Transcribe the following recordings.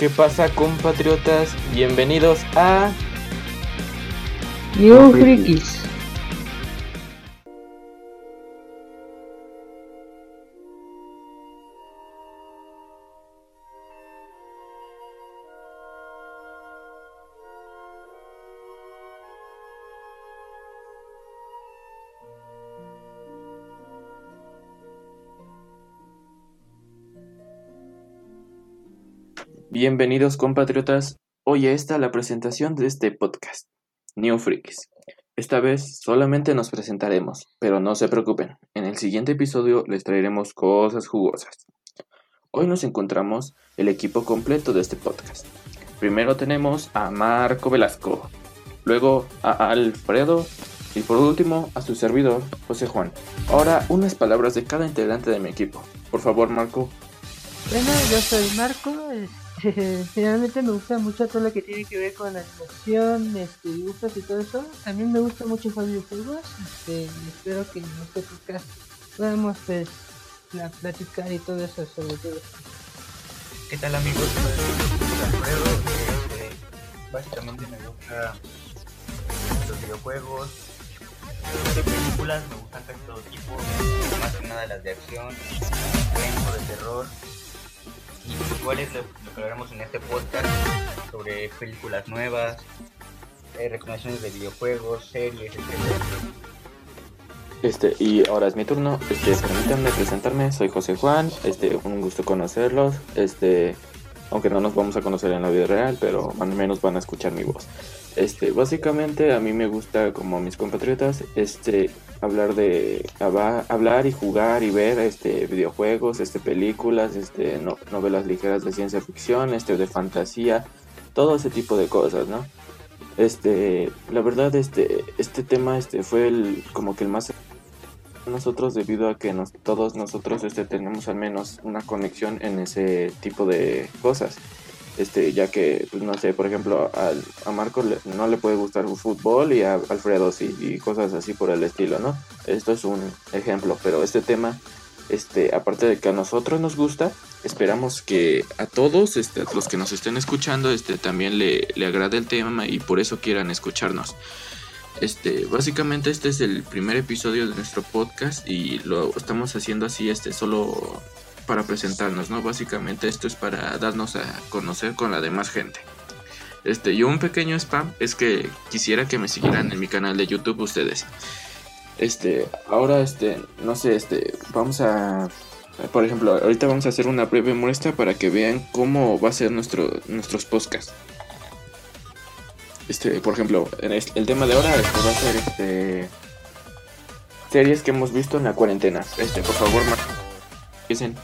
¿Qué pasa compatriotas? Bienvenidos a... New Frikis. Bienvenidos compatriotas. Hoy está la presentación de este podcast, New Freaks. Esta vez solamente nos presentaremos, pero no se preocupen, en el siguiente episodio les traeremos cosas jugosas. Hoy nos encontramos el equipo completo de este podcast. Primero tenemos a Marco Velasco, luego a Alfredo y por último a su servidor, José Juan. Ahora unas palabras de cada integrante de mi equipo. Por favor, Marco. Bueno, yo soy Marco, Finalmente me gusta mucho todo lo que tiene que ver con animación, este, dibujos y todo eso. También me gusta mucho jugar videojuegos. Este, espero que en este podcast podamos pues, platicar y todo eso sobre todo. ¿Qué tal amigos? Este, básicamente me gustan los videojuegos, de películas, me gustan casi todo tipo, más que nada las de acción, de terror igual es lo, que hablaremos en este podcast sobre películas nuevas, eh, recomendaciones de videojuegos, series, etc. Este, y ahora es mi turno. Este, permítanme presentarme, soy José Juan, este, un gusto conocerlos. Este, aunque no nos vamos a conocer en la vida real, pero al menos van a escuchar mi voz. Este, básicamente a mí me gusta como mis compatriotas, este, hablar de hablar y jugar y ver este videojuegos, este películas, este novelas ligeras de ciencia ficción, este de fantasía, todo ese tipo de cosas, ¿no? Este, la verdad este este tema este fue el como que el más nosotros debido a que nos, todos nosotros este tenemos al menos una conexión en ese tipo de cosas este, ya que, pues no sé, por ejemplo, a Marco no le puede gustar fútbol y a Alfredo sí, y cosas así por el estilo, ¿no? Esto es un ejemplo, pero este tema, este, aparte de que a nosotros nos gusta, esperamos que a todos, este, a los que nos estén escuchando, este, también le, le agrade el tema y por eso quieran escucharnos. Este, básicamente este es el primer episodio de nuestro podcast y lo estamos haciendo así, este, solo para presentarnos, ¿no? Básicamente esto es para darnos a conocer con la demás gente. Este, yo un pequeño spam es que quisiera que me siguieran en mi canal de YouTube ustedes. Este, ahora este, no sé, este, vamos a por ejemplo, ahorita vamos a hacer una breve muestra para que vean cómo va a ser nuestro nuestros podcasts. Este, por ejemplo, el tema de ahora este, va a ser este series que hemos visto en la cuarentena. Este, por favor, dicen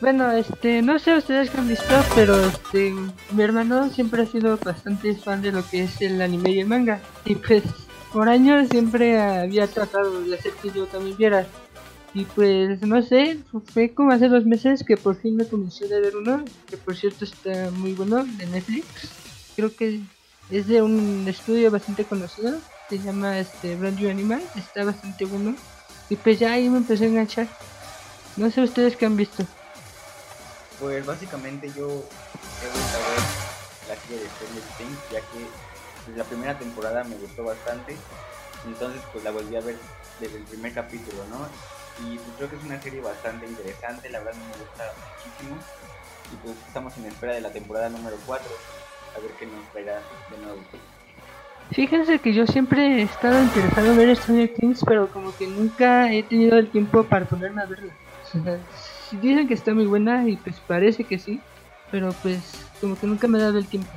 bueno, este, no sé ustedes qué han visto, pero este, mi hermano siempre ha sido bastante fan de lo que es el anime y el manga. Y pues, por años siempre había tratado de hacer que yo también viera. Y pues, no sé, fue como hace dos meses que por fin me convenció de ver uno, que por cierto está muy bueno, de Netflix. Creo que es de un estudio bastante conocido, se llama este Brand New Animal, está bastante bueno. Y pues ya ahí me empecé a enganchar. No sé ustedes qué han visto. Pues básicamente yo he vuelto a ver la serie de Stranger Things, ya que pues, la primera temporada me gustó bastante, entonces pues la volví a ver desde el primer capítulo, ¿no? Y pues creo que es una serie bastante interesante, la verdad me gusta muchísimo, y pues estamos en espera de la temporada número 4, a ver qué nos traerá de nuevo. Fíjense que yo siempre he estado interesado en ver Stranger Things, pero como que nunca he tenido el tiempo para ponerme a verla dicen que está muy buena y pues parece que sí, pero pues como que nunca me ha dado el tiempo.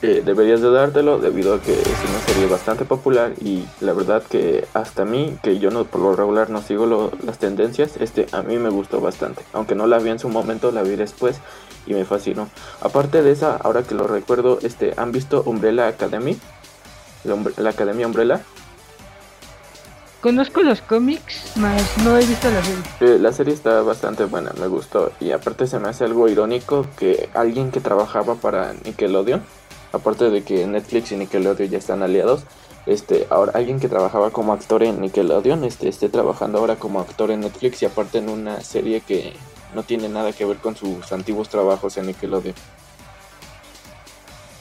Eh, deberías de dártelo debido a que es una serie bastante popular y la verdad que hasta a mí, que yo no por lo regular no sigo las tendencias, este a mí me gustó bastante. Aunque no la vi en su momento, la vi después y me fascinó. Aparte de esa, ahora que lo recuerdo, este ¿han visto Umbrella Academy? La Academia Umbrella. Conozco los cómics, mas no he visto la serie. Eh, la serie está bastante buena, me gustó. Y aparte se me hace algo irónico que alguien que trabajaba para Nickelodeon, aparte de que Netflix y Nickelodeon ya están aliados, este, ahora alguien que trabajaba como actor en Nickelodeon, este, esté trabajando ahora como actor en Netflix y aparte en una serie que no tiene nada que ver con sus antiguos trabajos en Nickelodeon.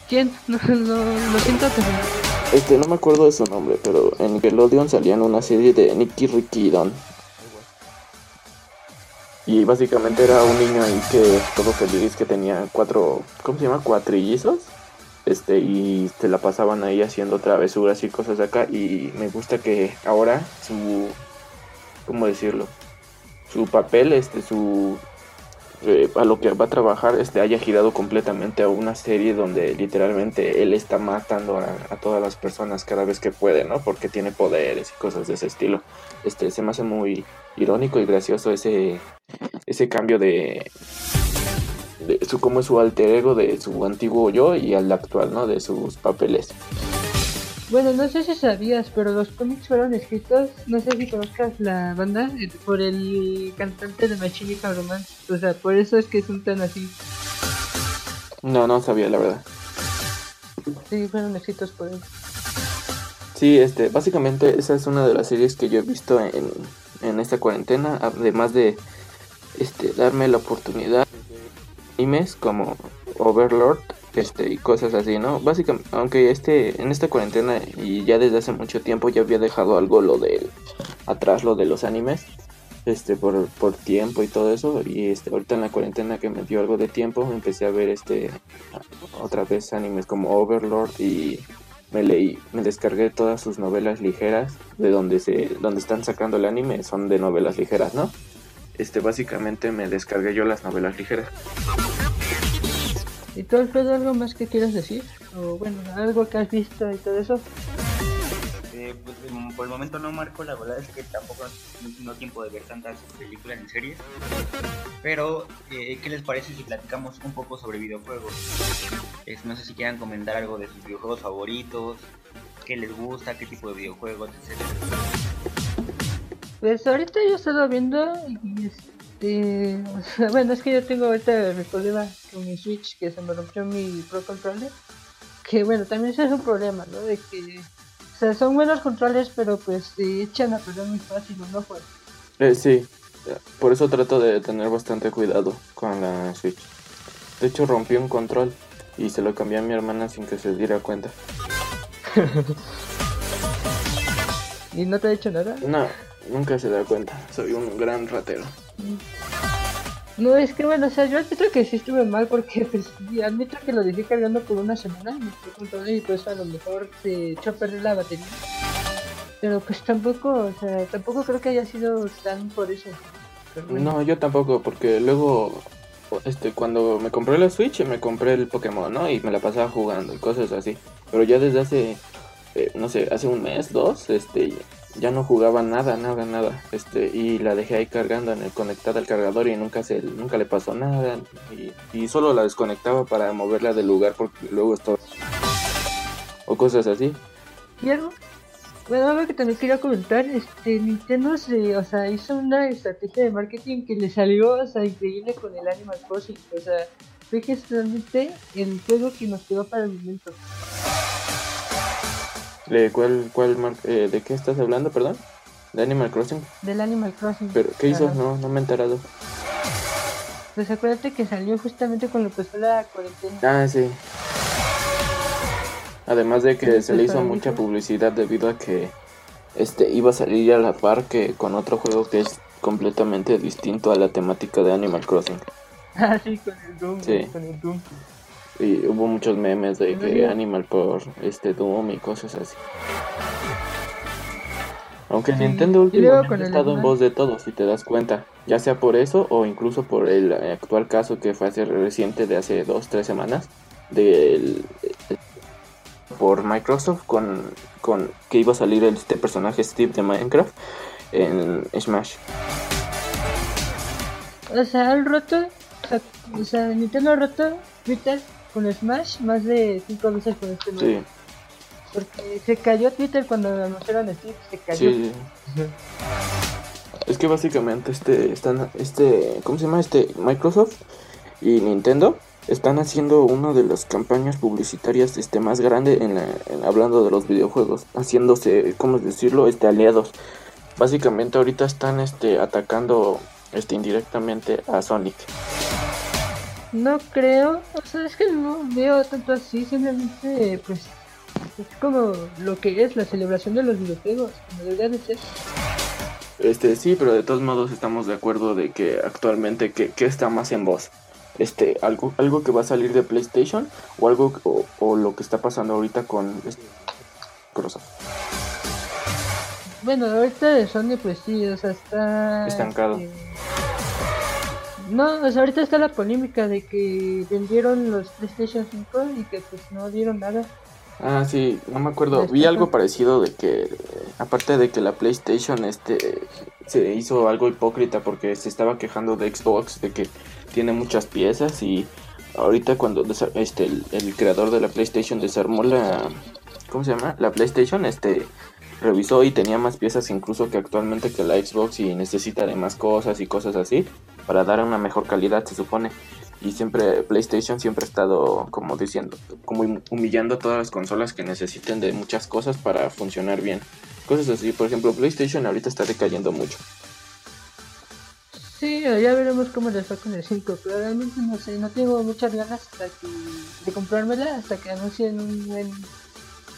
¿Quién? No, no, lo siento, pero... Este, no me acuerdo de su nombre, pero en Nickelodeon salían una serie de Nicky Ricky Don. Y básicamente era un niño ahí que todo feliz, que tenía cuatro, ¿cómo se llama? Cuatrillizos. Este, y se la pasaban ahí haciendo travesuras y cosas acá. Y me gusta que ahora su, ¿cómo decirlo? Su papel, este, su, eh, a lo que va a trabajar este haya girado completamente a una serie donde literalmente él está matando a, todas las personas cada vez que puede, ¿no? Porque tiene poderes y cosas de ese estilo. Este se me hace muy irónico y gracioso ese ese cambio de, de su como su alter ego de su antiguo yo y al actual, ¿no? De sus papeles. Bueno, no sé si sabías, pero los cómics fueron escritos, no sé si conozcas la banda, eh, por el cantante de Machine Romance. O sea, por eso es que son tan así. No, no sabía, la verdad. Sí, fueron escritos por él. Sí, este, básicamente esa es una de las series que yo he visto en, en esta cuarentena, además de este, darme la oportunidad de animes como Overlord este y cosas así, ¿no? Básicamente, aunque este en esta cuarentena y ya desde hace mucho tiempo ya había dejado algo lo del atrás lo de los animes, este por, por tiempo y todo eso y este ahorita en la cuarentena que me dio algo de tiempo empecé a ver este otra vez animes como Overlord y me leí, me descargué todas sus novelas ligeras de donde se donde están sacando el anime, son de novelas ligeras, ¿no? Este básicamente me descargué yo las novelas ligeras. ¿Y tú, Alfredo, algo más que quieras decir? O bueno, algo que has visto y todo eso. Eh, pues, por el momento no marco, la verdad es que tampoco no tengo tiempo de ver tantas películas ni series. Pero, eh, ¿qué les parece si platicamos un poco sobre videojuegos? Es, no sé si quieran comentar algo de sus videojuegos favoritos, qué les gusta, qué tipo de videojuegos, etc. Pues ahorita yo he estado viendo y este, bueno, es que yo tengo ahorita mi problema con mi Switch que se me rompió mi Pro Controller. Que bueno, también ese es un problema, ¿no? De que, o sea, son buenos controles, pero pues se echan a perder muy fácil, ¿no? Pues, Eh, sí, por eso trato de tener bastante cuidado con la Switch. De hecho, rompí un control y se lo cambié a mi hermana sin que se diera cuenta. ¿Y no te ha hecho nada? No, nunca se da cuenta. Soy un gran ratero. No, es que bueno, o sea, yo admito que sí estuve mal porque pues, admito que lo dejé cargando por una semana mi Pro Controller, y pues a lo mejor se echó a perder la batería. Pero pues tampoco, o sea, tampoco creo que haya sido tan por eso. No, yo tampoco, porque luego, este, cuando me compré la Switch, me compré el Pokémon, ¿no? Y me la pasaba jugando y cosas así. Pero ya desde hace, eh, no sé, hace un mes, dos, este, ya no jugaba nada, nada, nada. Este, y la dejé ahí cargando en el conectada al cargador y nunca se, nunca le pasó nada. Y, solo la desconectaba para moverla del lugar porque luego estaba o cosas así. ¿Y algo? Bueno, algo que también quería comentar, este, Nintendo se, o sea, hizo una estrategia de marketing que le salió, o sea, increíble con el Animal Crossing, o sea, fue que es realmente el juego que nos quedó para el momento. ¿De cuál, cuál eh, de qué estás hablando, perdón? ¿De Animal Crossing? Del Animal Crossing. ¿Pero qué hizo? No, no me he enterado. Pues acuérdate que salió justamente cuando empezó la cuarentena. Ah, sí. Además de que se le hizo mucha publicidad debido a que este iba a salir a la par que con otro juego que es completamente distinto a la temática de Animal Crossing. Ah, sí, con el Doom, Sí. con el Doom. Y hubo muchos memes de ¿En que? Animal por este Doom y cosas así. Aunque Sí, Nintendo últimamente ha el estado en voz de todos, si te das cuenta. Ya sea por eso o incluso por el eh, actual caso que fue hace reciente de hace dos, tres semanas. Del, por Microsoft con, con que iba a salir el- este personaje Steve de Minecraft en Smash. O sea, han roto, o sea, Nintendo roto Twitter con Smash más de 5 veces con este nuevo. Sí, Porque se cayó Twitter cuando anunciaron Steve, se cayó. sí. Es que básicamente este están este ¿cómo se llama? Este Microsoft y Nintendo están haciendo una de las campañas publicitarias este más grande en, la, en- hablando de los videojuegos, haciéndose, ¿cómo decirlo? Este aliados. Básicamente ahorita están este atacando este, indirectamente a Sonic. No creo, o sea, es que no veo tanto así, simplemente pues es como lo que es la celebración de los videojuegos, como debería de ser. Este, sí, pero de todos modos estamos de acuerdo de que actualmente que, que está más en voz. Este, algo, algo que va a salir de PlayStation o algo o, o lo que está pasando ahorita con este, Microsoft. Bueno, ahorita de Sony pues sí, o sea, está... Estancado. este, No, o sea, ahorita está la polémica de que vendieron los PlayStation 5 y que pues no dieron nada. Ah, sí, no me acuerdo. Vi algo parecido de que, aparte de que la PlayStation este se hizo algo hipócrita porque se estaba quejando de Xbox de que tiene muchas piezas y ahorita cuando este el, el creador de la PlayStation desarmó la ¿cómo se llama? La PlayStation este revisó y tenía más piezas incluso que actualmente que la Xbox y necesita de más cosas y cosas así para dar una mejor calidad se supone. Y siempre PlayStation siempre ha estado como diciendo como hum- humillando a todas las consolas que necesiten de muchas cosas para funcionar bien. Cosas así por ejemplo PlayStation ahorita está decayendo mucho. Sí, ya veremos cómo les va con el 5, pero realmente no sé, no tengo muchas ganas hasta que, de comprármela hasta que anuncien un buen,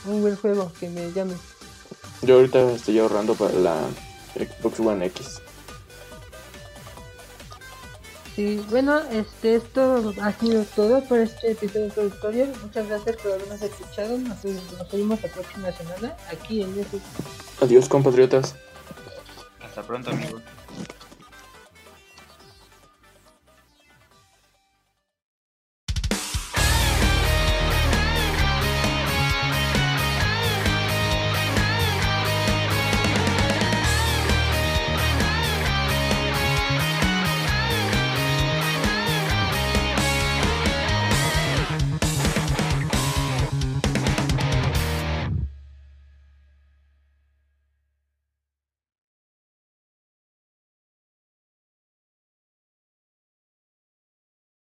un buen juego que me llame. Yo ahorita estoy ahorrando para la Xbox One X Sí, bueno, este, esto ha sido todo por este episodio introductorio. Muchas gracias por habernos escuchado. Nos, nos vemos la próxima semana aquí en YouTube. adiós compatriotas Hasta pronto, amigos.